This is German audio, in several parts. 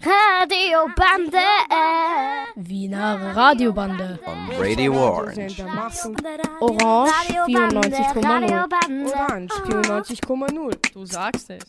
Radiobande. Wiener Radiobande. On Radio Orange. Orange 94,0. Orange 94,0. Du sagst es.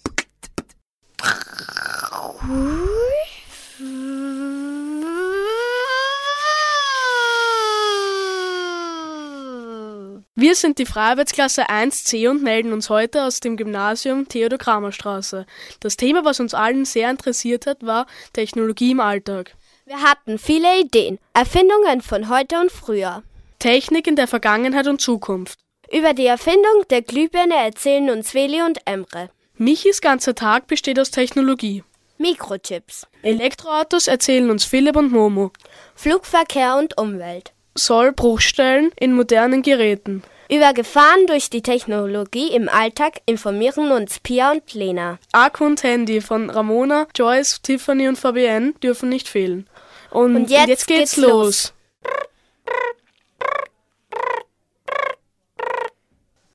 Wir sind die Freiarbeitsklasse 1c und melden uns heute aus dem Gymnasium Theodor Kramer Straße. Das Thema, was uns allen sehr interessiert hat, war Technologie im Alltag. Wir hatten viele Ideen, Erfindungen von heute und früher. Technik in der Vergangenheit und Zukunft. Über die Erfindung der Glühbirne erzählen uns Feli und Emre. Michis ganzer Tag besteht aus Technologie. Mikrochips, Elektroautos erzählen uns Philipp und Momo. Flugverkehr und Umwelt. Sollbruchstellen in modernen Geräten. Über Gefahren durch die Technologie im Alltag informieren uns Pia und Lena. Akku und Handy von Ramona, Joyce, Tiffany und Fabienne dürfen nicht fehlen. Und, Und jetzt geht's, geht's los.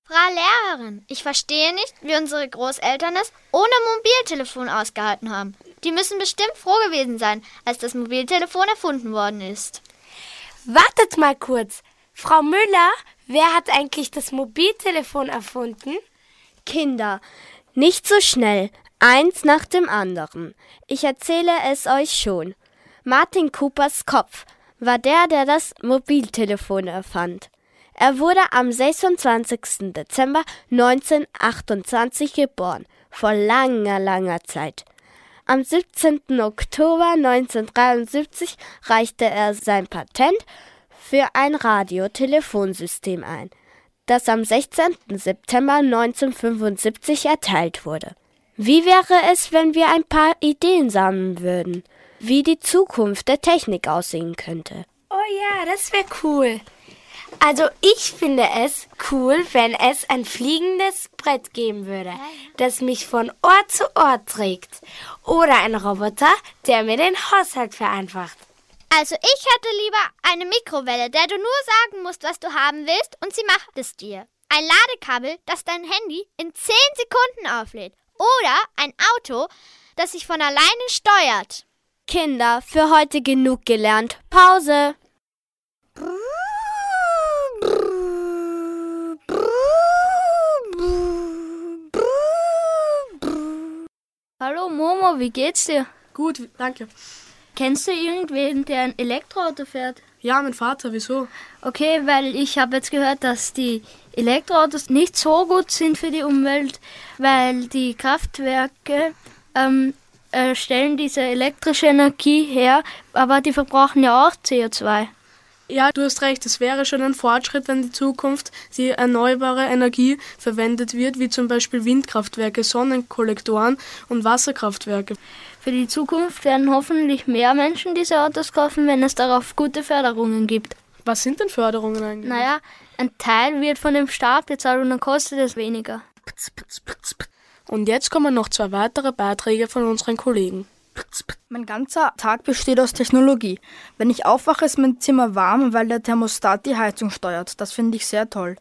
Frau Lehrerin, ich verstehe nicht, wie unsere Großeltern es ohne Mobiltelefon ausgehalten haben. Die müssen bestimmt froh gewesen sein, als das Mobiltelefon erfunden worden ist. Wartet mal kurz. Frau Müller, wer hat eigentlich das Mobiltelefon erfunden? Kinder, nicht so schnell, eins nach dem anderen. Ich erzähle es euch schon. Martin Coopers Kopf war der, der das Mobiltelefon erfand. Er wurde am 26. Dezember 1928 geboren, vor langer, langer Zeit. Am 17. Oktober 1973 reichte er sein Patent für ein Radiotelefonsystem ein, das am 16. September 1975 erteilt wurde. Wie wäre es, wenn wir ein paar Ideen sammeln würden, wie die Zukunft der Technik aussehen könnte? Oh ja, das wäre cool. Also ich finde es cool, wenn es ein fliegendes Brett geben würde, das mich von Ort zu Ort trägt. Oder ein Roboter, der mir den Haushalt vereinfacht. Also ich hätte lieber eine Mikrowelle, der du nur sagen musst, was du haben willst und sie macht es dir. Ein Ladekabel, das dein Handy in 10 Sekunden auflädt. Oder ein Auto, das sich von alleine steuert. Kinder, für heute genug gelernt. Pause. Hallo Momo, wie geht's dir? Gut, danke. Kennst du irgendwen, der ein Elektroauto fährt? Ja, mein Vater, wieso? Okay, weil ich habe jetzt gehört, dass die Elektroautos nicht so gut sind für die Umwelt, weil die Kraftwerke ähm, äh, stellen diese elektrische Energie her, aber die verbrauchen ja auch CO2. Ja, du hast recht, es wäre schon ein Fortschritt, wenn in Zukunft die erneuerbare Energie verwendet wird, wie zum Beispiel Windkraftwerke, Sonnenkollektoren und Wasserkraftwerke. Für die Zukunft werden hoffentlich mehr Menschen diese Autos kaufen, wenn es darauf gute Förderungen gibt. Was sind denn Förderungen eigentlich? Naja, ein Teil wird von dem Staat bezahlt und dann kostet es weniger. Und jetzt kommen noch zwei weitere Beiträge von unseren Kollegen. Mein ganzer Tag besteht aus Technologie. Wenn ich aufwache, ist mein Zimmer warm, weil der Thermostat die Heizung steuert. Das finde ich sehr toll.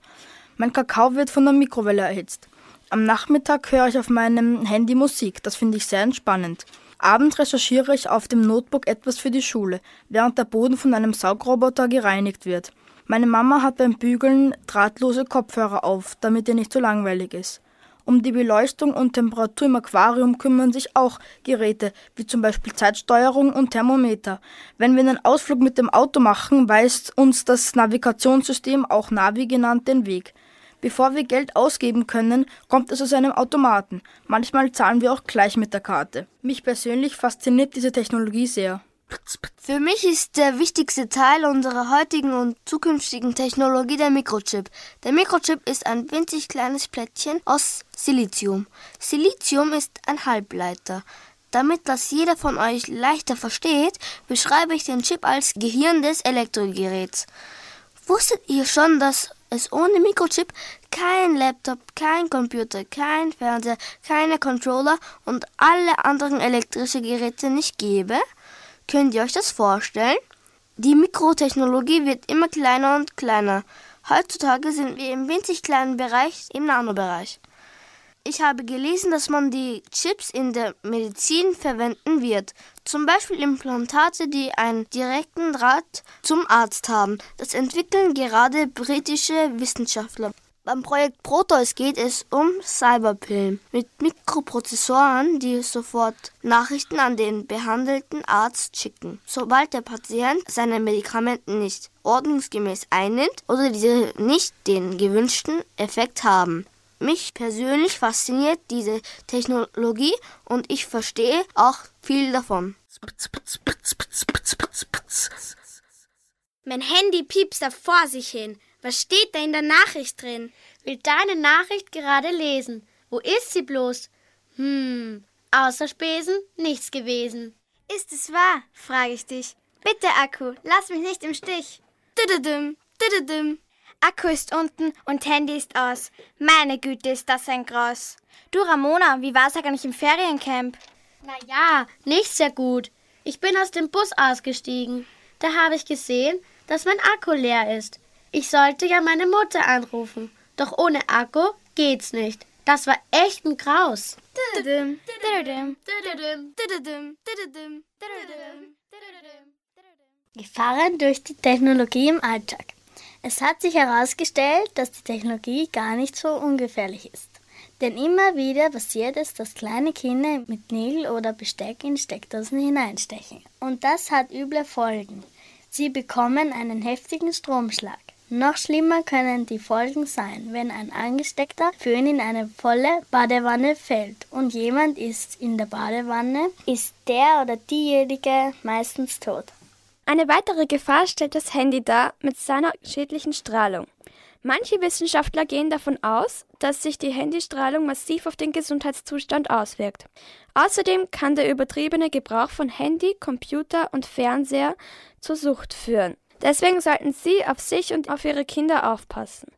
Mein Kakao wird von der Mikrowelle erhitzt. Am Nachmittag höre ich auf meinem Handy Musik. Das finde ich sehr entspannend. Abends recherchiere ich auf dem Notebook etwas für die Schule, während der Boden von einem Saugroboter gereinigt wird. Meine Mama hat beim Bügeln drahtlose Kopfhörer auf, damit ihr nicht so langweilig ist. Um die Beleuchtung und Temperatur im Aquarium kümmern sich auch Geräte, wie zum Beispiel Zeitsteuerung und Thermometer. Wenn wir einen Ausflug mit dem Auto machen, weist uns das Navigationssystem, auch Navi genannt, den Weg. Bevor wir Geld ausgeben können, kommt es aus einem Automaten. Manchmal zahlen wir auch gleich mit der Karte. Mich persönlich fasziniert diese Technologie sehr. Für mich ist der wichtigste Teil unserer heutigen und zukünftigen Technologie der Mikrochip. Der Mikrochip ist ein winzig kleines Plättchen aus Silizium. Silizium ist ein Halbleiter. Damit das jeder von euch leichter versteht, beschreibe ich den Chip als Gehirn des Elektrogeräts. Wusstet ihr schon, dass es ohne Mikrochip kein Laptop, kein Computer, kein Fernseher, keine Controller und alle anderen elektrische Geräte nicht gäbe? Könnt ihr euch das vorstellen? Die Mikrotechnologie wird immer kleiner und kleiner. Heutzutage sind wir im winzig kleinen Bereich, im Nanobereich. Ich habe gelesen, dass man die Chips in der Medizin verwenden wird. Zum Beispiel Implantate, die einen direkten Draht zum Arzt haben. Das entwickeln gerade britische Wissenschaftler. Beim Projekt Proteus geht es um Cyberpillen mit Mikroprozessoren, die sofort Nachrichten an den behandelten Arzt schicken, sobald der Patient seine Medikamente nicht ordnungsgemäß einnimmt oder diese nicht den gewünschten Effekt haben. Mich persönlich fasziniert diese Technologie und ich verstehe auch viel davon. Mein Handy piepst da vor sich hin. Was steht da in der Nachricht drin? Will deine Nachricht gerade lesen. Wo ist sie bloß? Hm, außer Spesen nichts gewesen. Ist es wahr? frage ich dich. Bitte, Akku, lass mich nicht im Stich. Düdüdüm, düdüdüm. Akku ist unten und Handy ist aus. Meine Güte, ist das ein Graus. Du, Ramona, wie war's eigentlich im Feriencamp? Na ja, nicht sehr gut. Ich bin aus dem Bus ausgestiegen. Da habe ich gesehen, dass mein Akku leer ist. Ich sollte ja meine Mutter anrufen, doch ohne Akku geht's nicht. Das war echt ein Graus. Gefahren durch die Technologie im Alltag. Es hat sich herausgestellt, dass die Technologie gar nicht so ungefährlich ist. Denn immer wieder passiert es, dass kleine Kinder mit Nägel oder Besteck in Steckdosen hineinstechen. Und das hat üble Folgen. Sie bekommen einen heftigen Stromschlag. Noch schlimmer können die Folgen sein, wenn ein angesteckter Föhn in eine volle Badewanne fällt und jemand ist in der Badewanne, ist der oder diejenige meistens tot. Eine weitere Gefahr stellt das Handy dar mit seiner schädlichen Strahlung. Manche Wissenschaftler gehen davon aus, dass sich die Handystrahlung massiv auf den Gesundheitszustand auswirkt. Außerdem kann der übertriebene Gebrauch von Handy, Computer und Fernseher zur Sucht führen. Deswegen sollten Sie auf sich und auf Ihre Kinder aufpassen.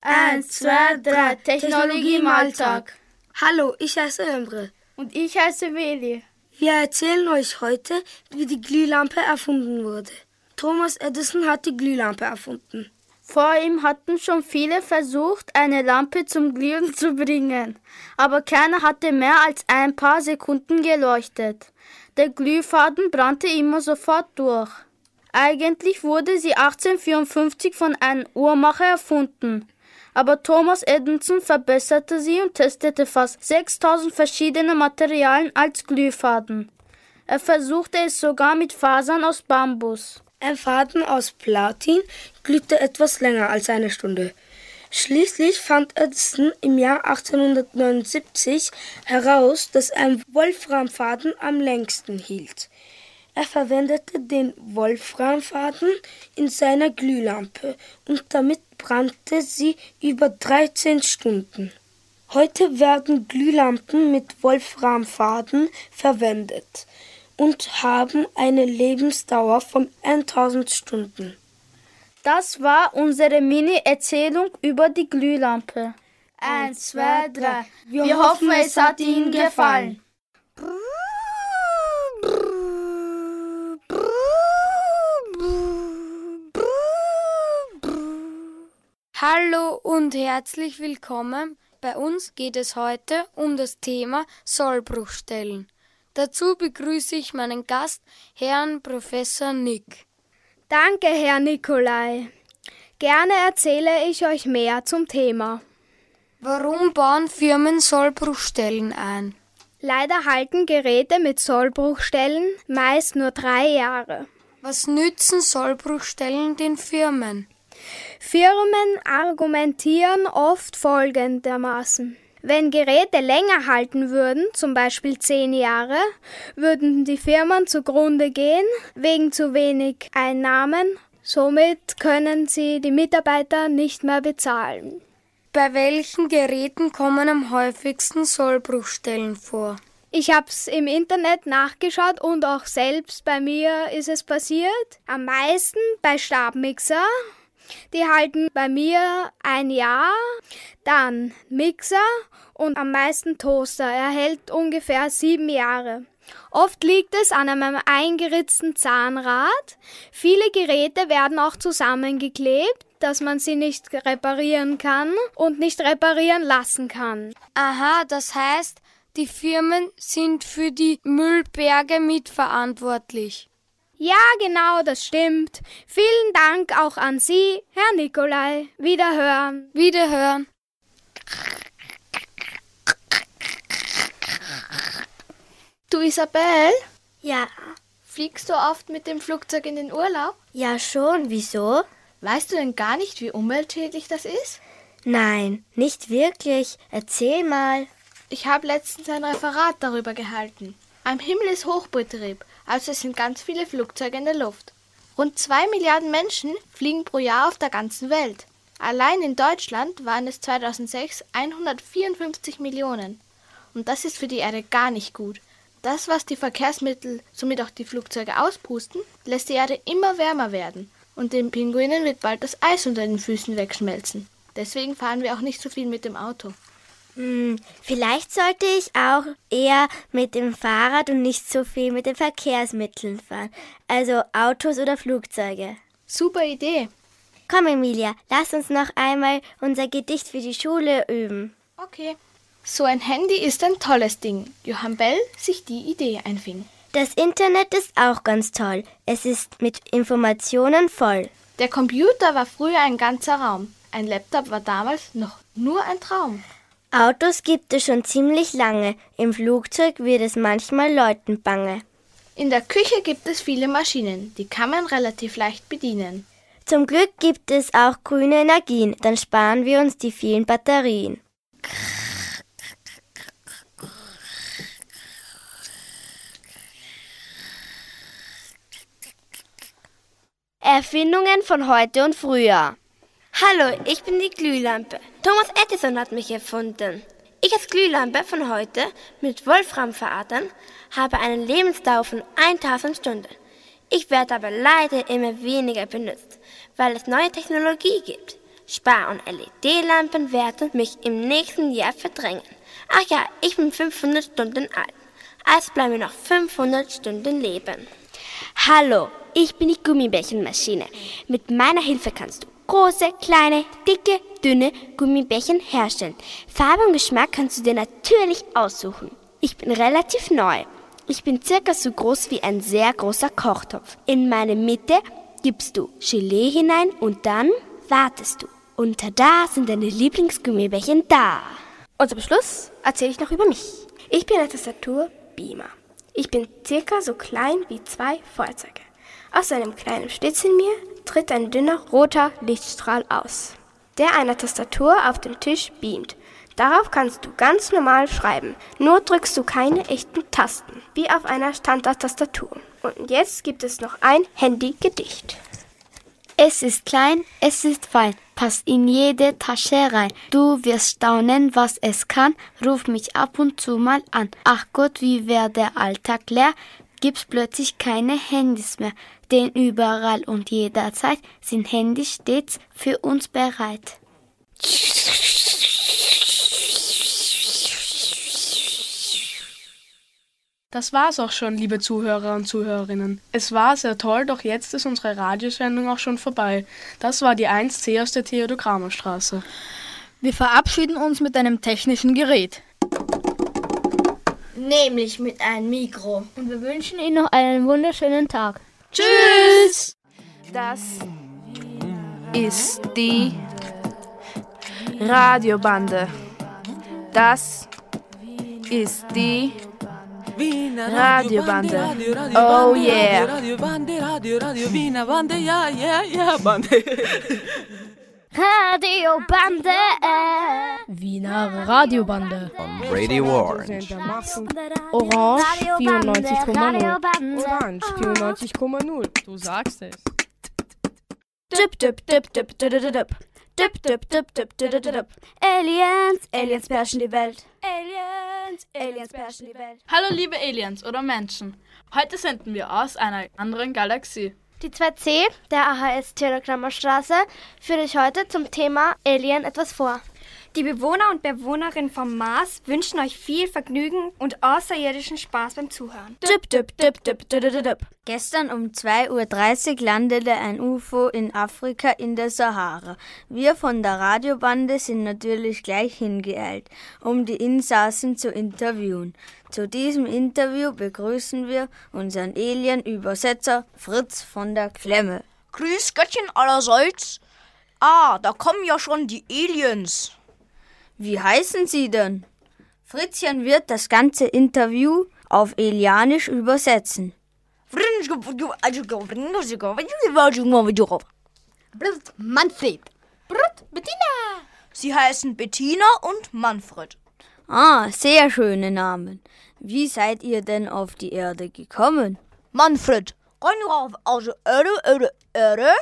Eins, zwei, drei, Technologie im Alltag. Hallo, ich heiße Emre. Und ich heiße Veli. Wir erzählen euch heute, wie die Glühlampe erfunden wurde. Thomas Edison hat die Glühlampe erfunden. Vor ihm hatten schon viele versucht, eine Lampe zum Glühen zu bringen, aber keiner hatte mehr als ein paar Sekunden geleuchtet. Der Glühfaden brannte immer sofort durch. Eigentlich wurde sie 1854 von einem Uhrmacher erfunden, aber Thomas Edison verbesserte sie und testete fast 6000 verschiedene Materialien als Glühfaden. Er versuchte es sogar mit Fasern aus Bambus. Ein Faden aus Platin glühte etwas länger als eine Stunde. Schließlich fand Edison im Jahr 1879 heraus, dass ein Wolframfaden am längsten hielt. Er verwendete den Wolframfaden in seiner Glühlampe und damit brannte sie über 13 Stunden. Heute werden Glühlampen mit Wolframfaden verwendet und haben eine Lebensdauer von 1000 Stunden. Das war unsere Mini-Erzählung über die Glühlampe. Eins, zwei, drei. Wir, Wir hoffen, es hat Ihnen gefallen. Hallo und herzlich willkommen. Bei uns geht es heute um das Thema Sollbruchstellen. Dazu begrüße ich meinen Gast, Herrn Professor Nick. Danke, Herr Nikolai. Gerne erzähle ich euch mehr zum Thema. Warum bauen Firmen Sollbruchstellen ein? Leider halten Geräte mit Sollbruchstellen meist nur drei Jahre. Was nützen Sollbruchstellen den Firmen? Firmen argumentieren oft folgendermaßen. Wenn Geräte länger halten würden, zum Beispiel zehn Jahre, würden die Firmen zugrunde gehen wegen zu wenig Einnahmen. Somit können sie die Mitarbeiter nicht mehr bezahlen. Bei welchen Geräten kommen am häufigsten Sollbruchstellen vor? Ich habe es im Internet nachgeschaut und auch selbst bei mir ist es passiert. Am meisten bei Stabmixer, die halten bei mir ein Jahr. Dann Mixer und am meisten Toaster. Er hält ungefähr sieben Jahre. Oft liegt es an einem eingeritzten Zahnrad. Viele Geräte werden auch zusammengeklebt, dass man sie nicht reparieren kann und nicht reparieren lassen kann. Aha, das heißt, die Firmen sind für die Müllberge mitverantwortlich. Ja, genau, das stimmt. Vielen Dank auch an Sie, Herr Nikolai. Wiederhören. Wiederhören. Du Isabel? Ja. Fliegst du oft mit dem Flugzeug in den Urlaub? Ja, schon. Wieso? Weißt du denn gar nicht, wie umweltschädlich das ist? Nein, nicht wirklich. Erzähl mal. Ich habe letztens ein Referat darüber gehalten. Am Himmel ist Hochbetrieb, also es sind ganz viele Flugzeuge in der Luft. Rund zwei Milliarden Menschen fliegen pro Jahr auf der ganzen Welt. Allein in Deutschland waren es 2006 154 Millionen. Und das ist für die Erde gar nicht gut. Das, was die Verkehrsmittel, somit auch die Flugzeuge auspusten, lässt die Erde immer wärmer werden. Und den Pinguinen wird bald das Eis unter den Füßen wegschmelzen. Deswegen fahren wir auch nicht so viel mit dem Auto. Hm, vielleicht sollte ich auch eher mit dem Fahrrad und nicht so viel mit den Verkehrsmitteln fahren. Also Autos oder Flugzeuge. Super Idee. Komm, Emilia, lass uns noch einmal unser Gedicht für die Schule üben. Okay. So ein Handy ist ein tolles Ding. Johann Bell sich die Idee einfing. Das Internet ist auch ganz toll. Es ist mit Informationen voll. Der Computer war früher ein ganzer Raum. Ein Laptop war damals noch nur ein Traum. Autos gibt es schon ziemlich lange. Im Flugzeug wird es manchmal Leuten bange. In der Küche gibt es viele Maschinen, die kann man relativ leicht bedienen. Zum Glück gibt es auch grüne Energien, dann sparen wir uns die vielen Batterien. Erfindungen von heute und früher. Hallo, ich bin die Glühlampe. Thomas Edison hat mich erfunden. Ich als Glühlampe von heute mit Wolframfadern habe eine Lebensdauer von 1000 Stunden. Ich werde aber leider immer weniger benutzt, weil es neue Technologie gibt. Spar- und LED-Lampen werden mich im nächsten Jahr verdrängen. Ach ja, ich bin 500 Stunden alt. Also bleiben mir noch 500 Stunden leben. Hallo, ich bin die Gummibärchenmaschine. Mit meiner Hilfe kannst du große, kleine, dicke, dünne Gummibärchen herstellen. Farbe und Geschmack kannst du dir natürlich aussuchen. Ich bin relativ neu. Ich bin circa so groß wie ein sehr großer Kochtopf. In meine Mitte gibst du Gelee hinein und dann wartest du. Und tada sind deine Lieblingsgummibärchen da. Und zum Schluss erzähle ich noch über mich. Ich bin eine Tastatur Beamer. Ich bin circa so klein wie zwei Feuerzeuge. Aus einem kleinen Schlitz in mir tritt ein dünner roter Lichtstrahl aus, der einer Tastatur auf dem Tisch beamt. Darauf kannst du ganz normal schreiben, nur drückst du keine echten Tasten, wie auf einer Standardtastatur. Und jetzt gibt es noch ein Handy-Gedicht. Es ist klein, es ist fein, passt in jede Tasche rein. Du wirst staunen, was es kann, ruf mich ab und zu mal an. Ach Gott, wie wär der Alltag leer, gibt's plötzlich keine Handys mehr. Denn überall und jederzeit sind Handys stets für uns bereit. Das war's auch schon, liebe Zuhörer und Zuhörerinnen. Es war sehr toll, doch jetzt ist unsere Radiosendung auch schon vorbei. Das war die 1C aus der Theodor-Kramer-Straße. Wir verabschieden uns mit einem technischen Gerät. Nämlich mit einem Mikro. Und wir wünschen Ihnen noch einen wunderschönen Tag. Tschüss! Das ist die Radiobande. Das ist die Radiobande. Oh yeah. Radiobande, Radio, Radio, Wiener Bande, ja, ja, ja, Bande. Radiobande. Wiener Radiobande. On Radio Orange. Orange 94,0. Orange 94,0. Du sagst es. Dip, dip, dip, dip, dip, dip, dip. Dip, dip, dip, dip, dip, dip, dip. Aliens, Aliens beherrschen die Welt. Aliens, Aliens beherrschen die Welt. Hallo liebe Aliens oder Menschen. Heute senden wir aus einer anderen Galaxie. Die 2C der AHS Theodor Straße führt euch heute zum Thema Alien etwas vor. Die Bewohner und Bewohnerinnen vom Mars wünschen euch viel Vergnügen und außerirdischen Spaß beim Zuhören. Dip, dip, dip, dip, dip, dip, dip. Gestern um 2.30 Uhr landete ein UFO in Afrika in der Sahara. Wir von der Radiobande sind natürlich gleich hingeeilt, um die Insassen zu interviewen. Zu diesem Interview begrüßen wir unseren Alien-Übersetzer Fritz von der Klemme. Grüß Göttchen allerseits. Ah, da kommen ja schon die Aliens. Wie heißen Sie denn? Fritzchen wird das ganze Interview auf Elianisch übersetzen. Manfred. Bettina. Sie heißen Bettina und Manfred. Ah, sehr schöne Namen. Wie seid ihr denn auf die Erde gekommen? Manfred. Also Erde, Erde, Erde.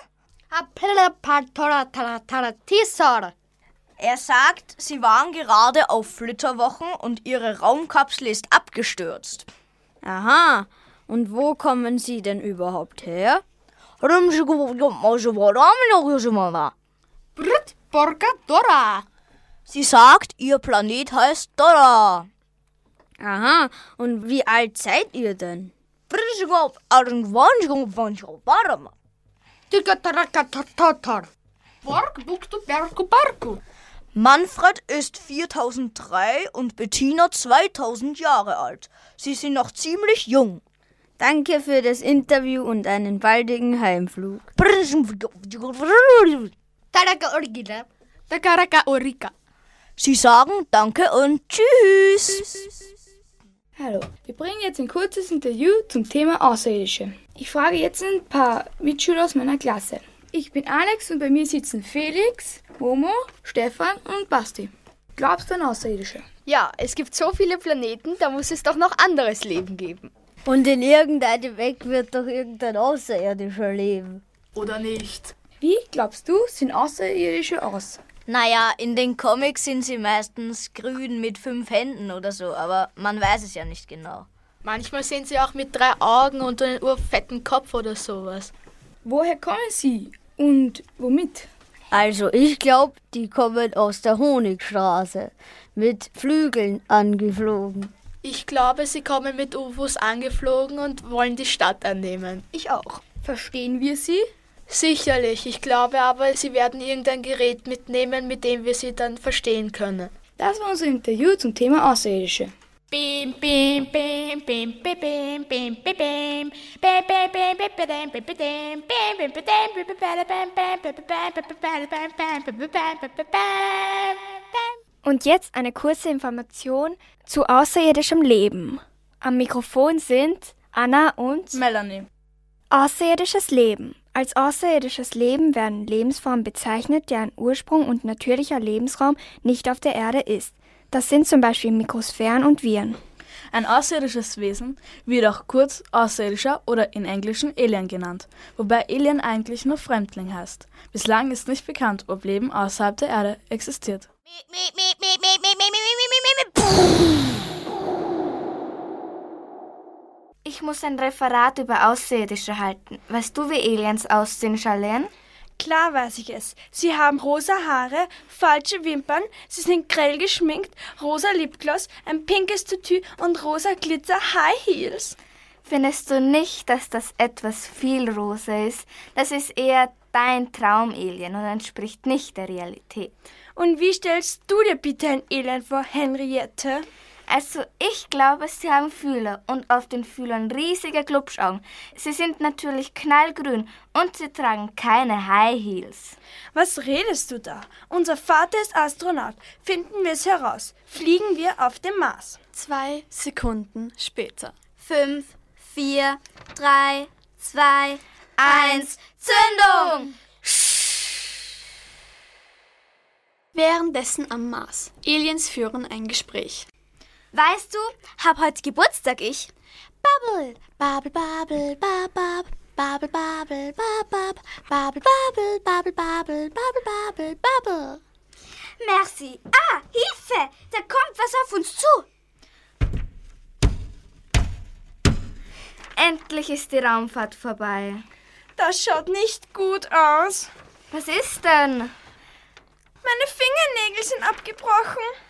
Er sagt, sie waren gerade auf Flitterwochen und ihre Raumkapsel ist abgestürzt. Aha, und wo kommen sie denn überhaupt her? Sie sagt, ihr Planet heißt Dora. Aha, und wie alt seid ihr denn? Manfred ist 4003 und Bettina 2000 Jahre alt. Sie sind noch ziemlich jung. Danke für das Interview und einen baldigen Heimflug. Sie sagen Danke und Tschüss. Hallo, wir bringen jetzt ein kurzes Interview zum Thema Außerirdische. Ich frage jetzt ein paar Mitschüler aus meiner Klasse. Ich bin Alex und bei mir sitzen Felix, Momo, Stefan und Basti. Glaubst du an Außerirdische? Ja, es gibt so viele Planeten, da muss es doch noch anderes Leben geben. Und in irgendeinem Weg wird doch irgendein Außerirdischer leben. Oder nicht? Wie glaubst du, sind Außerirdische aus? Naja, in den Comics sind sie meistens grün mit fünf Händen oder so, aber man weiß es ja nicht genau. Manchmal sind sie auch mit drei Augen und einem urfetten Kopf oder sowas. Woher kommen sie und womit? Also ich glaube, die kommen aus der Honigstraße mit Flügeln angeflogen. Ich glaube, sie kommen mit UFOs angeflogen und wollen die Stadt annehmen. Ich auch. Verstehen wir sie? Sicherlich. Ich glaube aber, sie werden irgendein Gerät mitnehmen, mit dem wir sie dann verstehen können. Das war unser Interview zum Thema Außerirdische. Bim, bim, bim, bim, bim, bim, bim, bim, bim, bim, bim, bim, bim, bim, bim, bim, bim, bim, bim, bim, Und jetzt eine kurze Information zu außerirdischem Leben. Am Mikrofon sind Anna und Melanie. Außerirdisches Leben. Als außerirdisches Leben werden Lebensformen bezeichnet, deren Ursprung und natürlicher Lebensraum nicht auf der Erde ist. Das sind zum Beispiel Mikrosphären und Viren. Ein außerirdisches Wesen wird auch kurz Außerirdischer oder in Englischen Alien genannt, wobei Alien eigentlich nur Fremdling heißt. Bislang ist nicht bekannt, ob Leben außerhalb der Erde existiert. Ich muss ein Referat über Außerirdische halten. Weißt du, wie Aliens aussehen, Charlene? Klar weiß ich es. Sie haben rosa Haare, falsche Wimpern, sie sind grell geschminkt, rosa Lipgloss, ein pinkes Tütü und rosa Glitzer High Heels. Findest du nicht, dass das etwas viel rosa ist? Das ist eher dein Traumalien und entspricht nicht der Realität. Und wie stellst du dir bitte ein Alien vor, Henriette? Also ich glaube, sie haben Fühler und auf den Fühlern riesige Glubschaugen. Sie sind natürlich knallgrün und sie tragen keine High Heels. Was redest du da? Unser Vater ist Astronaut. Finden wir es heraus. Fliegen wir auf dem Mars. Zwei Sekunden später. Fünf, vier, drei, zwei, eins, Zündung! Währenddessen am Mars. Aliens führen ein Gespräch. Weißt du, hab heute Geburtstag ich. Bubble, Bubble, Bubble, Bubble, Bubble, Bubble, Bubble, Bubble, Bubble, Bubble, Bubble, Bubble, Bubble, Bubble. Merci. Ah, Hilfe! Da kommt was auf uns zu. Endlich ist die Raumfahrt vorbei. Das schaut nicht gut aus. Was ist denn? Meine Fingernägel sind abgebrochen.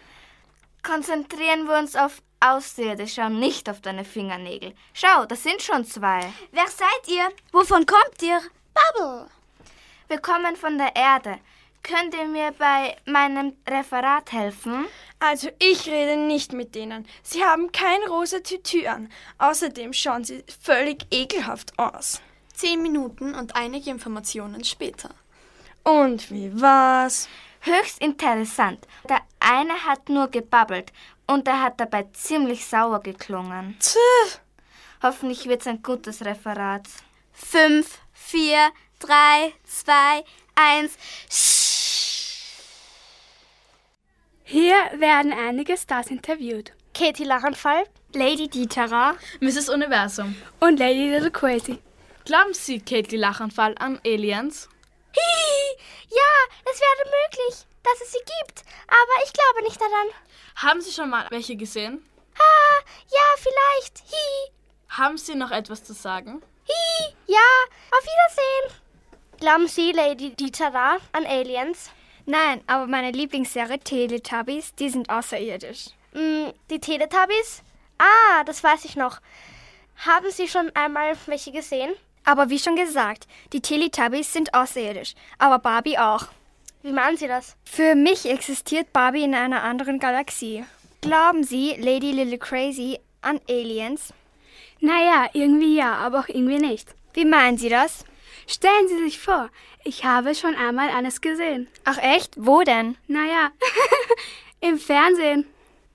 Konzentrieren wir uns auf Außerirdische und nicht auf deine Fingernägel. Schau, das sind schon zwei. Wer seid ihr? Wovon kommt ihr? Bubble. Wir kommen von der Erde. Könnt ihr mir bei meinem Referat helfen? Also ich rede nicht mit denen. Sie haben kein rosa Tütü an. Außerdem schauen sie völlig ekelhaft aus. Zehn Minuten und einige Informationen später. Und wie war's? Höchst interessant. Der eine hat nur gebabbelt und er hat dabei ziemlich sauer geklungen. Tch. Hoffentlich wird's ein gutes Referat. Fünf, vier, drei, zwei, eins. Hier werden einige Stars interviewt. Katie Lachenfall, Lady Dieterer, Mrs. Universum. Und Lady Little Crazy. Glauben Sie, Katie Lachenfall, an Aliens? Hihi, ja, es wäre möglich, dass es sie gibt, aber ich glaube nicht daran. Haben Sie schon mal welche gesehen? Ah, ja, vielleicht. Hihi. Haben Sie noch etwas zu sagen? Hihi, ja, auf Wiedersehen. Glauben Sie, Lady Dieterer, an Aliens? Nein, aber meine Lieblingsserie Teletubbies, die sind außerirdisch. Mm, die Teletubbies? Ah, das weiß ich noch. Haben Sie schon einmal welche gesehen? Aber wie schon gesagt, die Teletubbies sind außerirdisch, aber Barbie auch. Wie meinen Sie das? Für mich existiert Barbie in einer anderen Galaxie. Glauben Sie, Lady Little Crazy, an Aliens? Naja, irgendwie ja, aber auch irgendwie nicht. Wie meinen Sie das? Stellen Sie sich vor, ich habe schon einmal eines gesehen. Ach echt? Wo denn? Naja, im Fernsehen.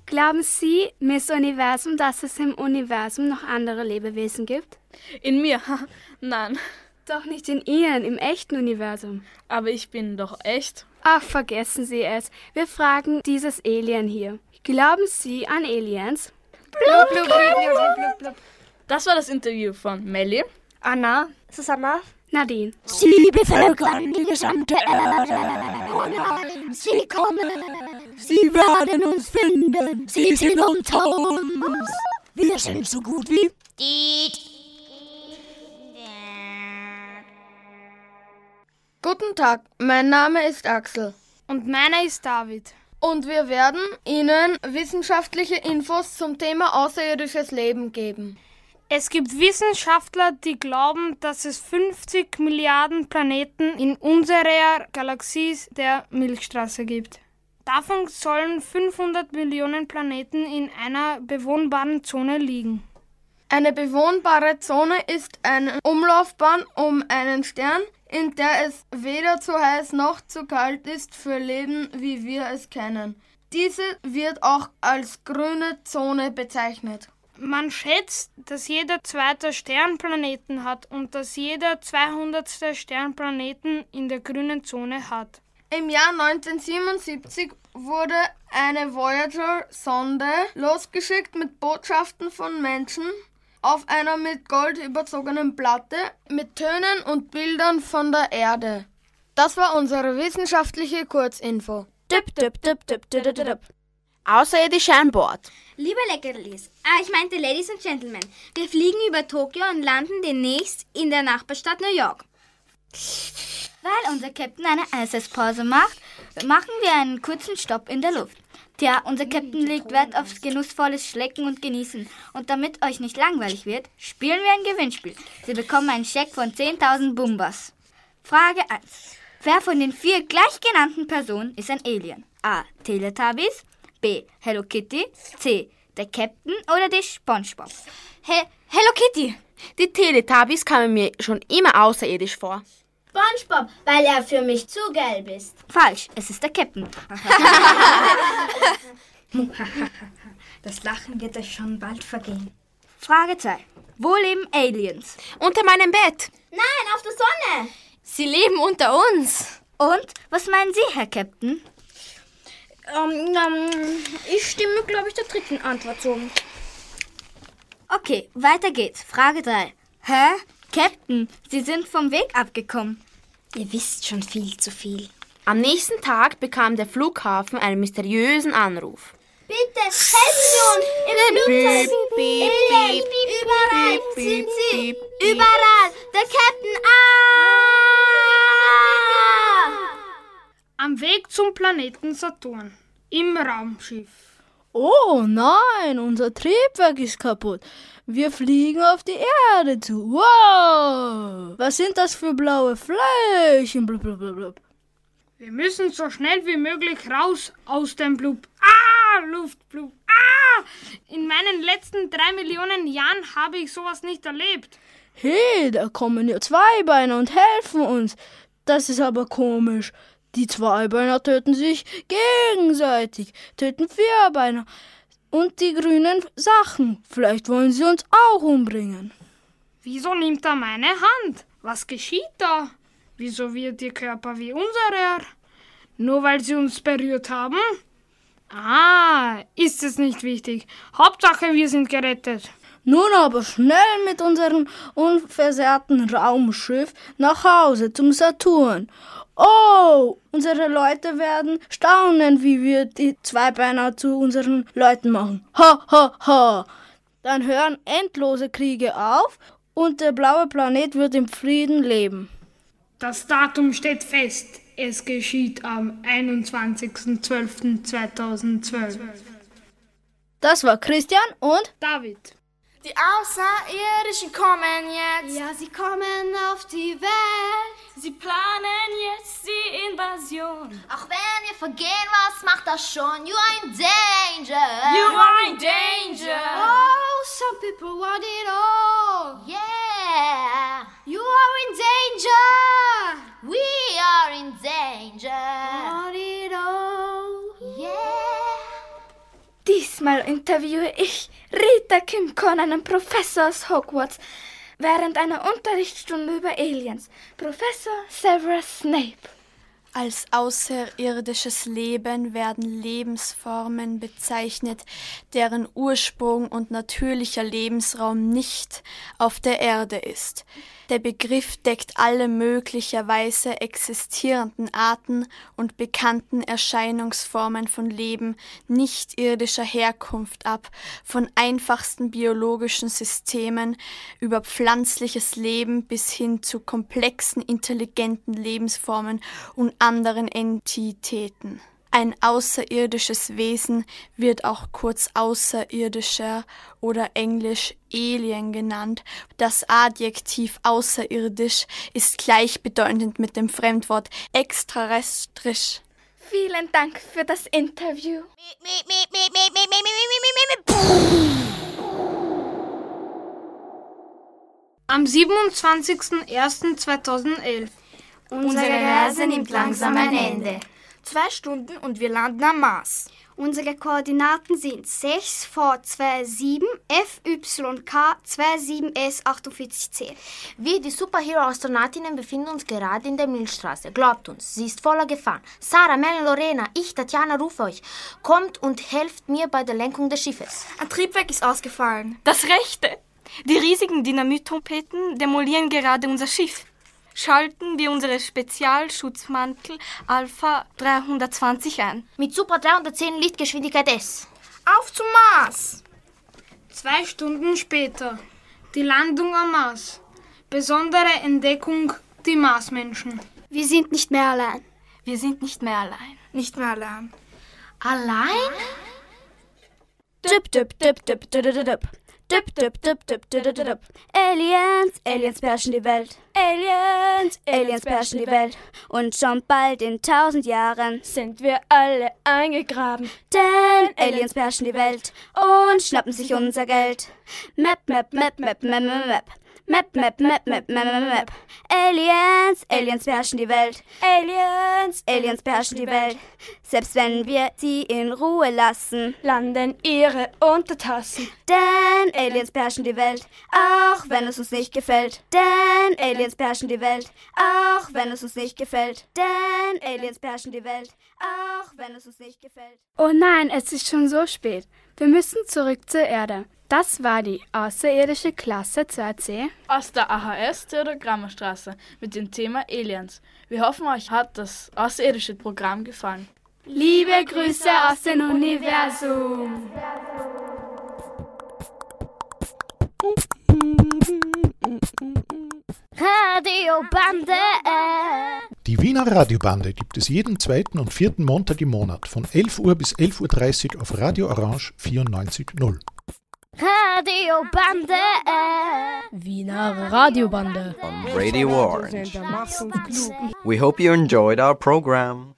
Glauben Sie, Miss Universum, dass es im Universum noch andere Lebewesen gibt? In mir? Nein. Doch nicht in Ihnen, im echten Universum. Aber ich bin doch echt. Ach, vergessen Sie es. Wir fragen dieses Alien hier. Glauben Sie an Aliens? Blub, blub, blub, blub, Das war das Interview von Melly, Anna, Susanna, Nadine. Sie bevölkern die gesamte Erde. Sie kommen. Sie werden uns finden. Sie sind unter uns. Wir sind so gut wie. Guten Tag, mein Name ist Axel. Und meiner ist David. Und wir werden Ihnen wissenschaftliche Infos zum Thema außerirdisches Leben geben. Es gibt Wissenschaftler, die glauben, dass es 50 Milliarden Planeten in unserer Galaxie der Milchstraße gibt. Davon sollen 500 Millionen Planeten in einer bewohnbaren Zone liegen. Eine bewohnbare Zone ist eine Umlaufbahn um einen Stern, in der es weder zu heiß noch zu kalt ist für Leben, wie wir es kennen. Diese wird auch als grüne Zone bezeichnet. Man schätzt, dass jeder zweite Sternplaneten hat und dass jeder 200. Sternplaneten in der grünen Zone hat. Im Jahr 1977 wurde eine Voyager-Sonde losgeschickt mit Botschaften von Menschen auf einer mit Gold überzogenen Platte mit Tönen und Bildern von der Erde. Das war unsere wissenschaftliche Kurzinfo. Dip, dip, dip, dip, dip, dip, dip. Außerirdische an Bord. Liebe Leckerlis, ah, ich meinte Ladies and Gentlemen, wir fliegen über Tokio und landen demnächst in der Nachbarstadt New York. Weil unser Captain eine Eisesspause macht, machen wir einen kurzen Stopp in der Luft. Tja, unser Captain legt Wert aufs genussvolles Schlecken und Genießen. Und damit euch nicht langweilig wird, spielen wir ein Gewinnspiel. Sie bekommen einen Scheck von 10.000 Bumbas. Frage 1. Wer von den vier gleich genannten Personen ist ein Alien? A. Teletubbies. B. Hello Kitty. C. Der Captain oder die Spongebob? He Hello Kitty. Die Teletubbies kamen mir schon immer außerirdisch vor. SpongeBob, weil er für mich zu gelb ist. Falsch, es ist der Captain. Das Lachen wird euch schon bald vergehen. Frage 2. Wo leben Aliens? Unter meinem Bett. Nein, auf der Sonne. Sie leben unter uns. Und was meinen Sie, Herr Captain? Ähm, ähm, ich stimme, glaube ich, der dritten Antwort zu. Okay, weiter geht's. Frage 3. Hä? Captain, Sie sind vom Weg abgekommen. Ihr wisst schon viel zu viel. Am nächsten Tag bekam der Flughafen einen mysteriösen Anruf. Bitte, helfen Sie uns! Im Flugzeug! Überall sind Sie! Überall! Der Captain! Ah! Am Weg zum Planeten Saturn. Im Raumschiff. Oh nein, unser Triebwerk ist kaputt. Wir fliegen auf die Erde zu. Wow! Was sind das für blaue Flächen? Blub, Wir müssen so schnell wie möglich raus aus dem Blub. Ah, Luftblub. Ah! In meinen letzten drei Millionen Jahren habe ich sowas nicht erlebt. Hey, da kommen ja Zweibeiner und helfen uns. Das ist aber komisch. Die Zweibeiner töten sich gegenseitig, töten Vierbeiner und die grünen Sachen. Vielleicht wollen sie uns auch umbringen. Wieso nimmt er meine Hand? Was geschieht da? Wieso wird ihr Körper wie unserer? Nur weil sie uns berührt haben? Ah, ist es nicht wichtig. Hauptsache, wir sind gerettet. Nun aber schnell mit unserem unversehrten Raumschiff nach Hause zum Saturn. Oh, unsere Leute werden staunen, wie wir die Zweibeiner zu unseren Leuten machen. Ha, ha, ha. Dann hören endlose Kriege auf und der blaue Planet wird im Frieden leben. Das Datum steht fest. Es geschieht am 21.12.2012. Das war Christian und David. Die Außerirdischen kommen jetzt. Ja, sie kommen auf die Welt. Sie planen jetzt die Invasion. Auch wenn wir vergehen, was macht das schon? You are in danger. You are in danger. Oh, some people want it all. Yeah. You are in danger. We are in danger. Want it all. Yeah. Diesmal interviewe ich Rita Kimcon, einen Professor aus Hogwarts, während einer Unterrichtsstunde über Aliens. Professor Severus Snape. Als außerirdisches Leben werden Lebensformen bezeichnet, deren Ursprung und natürlicher Lebensraum nicht auf der Erde ist. Der Begriff deckt alle möglicherweise existierenden Arten und bekannten Erscheinungsformen von Leben nicht irdischer Herkunft ab, von einfachsten biologischen Systemen über pflanzliches Leben bis hin zu komplexen intelligenten Lebensformen und anderen Entitäten. Ein außerirdisches Wesen wird auch kurz außerirdischer oder englisch Alien genannt. Das Adjektiv außerirdisch ist gleichbedeutend mit dem Fremdwort extrarestrisch. Vielen Dank für das Interview. Am 27.01.2011. Unsere Reise nimmt langsam ein Ende. Zwei Stunden und wir landen am Mars. Unsere Koordinaten sind 6V27 FYK 27S48C. Wir, die Superhero-Astronautinnen, befinden uns gerade in der Milchstraße. Glaubt uns, sie ist voller Gefahren. Sarah, Mel, Lorena, ich, Tatjana, rufe euch. Kommt und helft mir bei der Lenkung des Schiffes. Ein Triebwerk ist ausgefallen. Das rechte. Die riesigen Dynamittrompeten demolieren gerade unser Schiff. Schalten wir unsere Spezialschutzmantel Alpha 320 ein. Mit Super 310 Lichtgeschwindigkeit S. Auf zum Mars! Zwei Stunden später. Die Landung am Mars. Besondere Entdeckung, die Marsmenschen. Wir sind nicht mehr allein. Wir sind nicht mehr allein. Nicht mehr allein. Allein? Dip, dip, dip, dip, dip, dip. Dip, dip, dip, dip, dip, dip, dip. Aliens, Aliens beherrschen die Welt. Aliens, Aliens beherrschen die Welt. Und schon bald in tausend Jahren sind wir alle eingegraben. Denn Aliens beherrschen die Welt und schnappen sich unser Geld. Map, map, map, map, map, map, map. Map, map, map, map, map, map, map. Aliens, Aliens beherrschen die Welt. Aliens, Aliens beherrschen die Welt. Selbst wenn wir sie in Ruhe lassen, landen ihre Untertassen. Denn Aliens beherrschen die Welt, auch wenn es uns nicht gefällt. Denn Aliens beherrschen die Welt, auch wenn es uns nicht gefällt. Denn Aliens beherrschen die Welt, auch wenn es uns nicht gefällt. Oh nein, es ist schon so spät. Wir müssen zurück zur Erde. Das war die außerirdische Klasse 2C aus der AHS Theodor-Grammer-Straße mit dem Thema Aliens. Wir hoffen, euch hat das außerirdische Programm gefallen. Liebe Grüße aus dem Universum. Radio Bande. Die Wiener Radiobande gibt es jeden zweiten und vierten Montag im Monat von 11 Uhr bis 11.30 Uhr auf Radio Orange 94.0. Radiobande. Wiener Radiobande. On Radio Orange. We hope you enjoyed our program.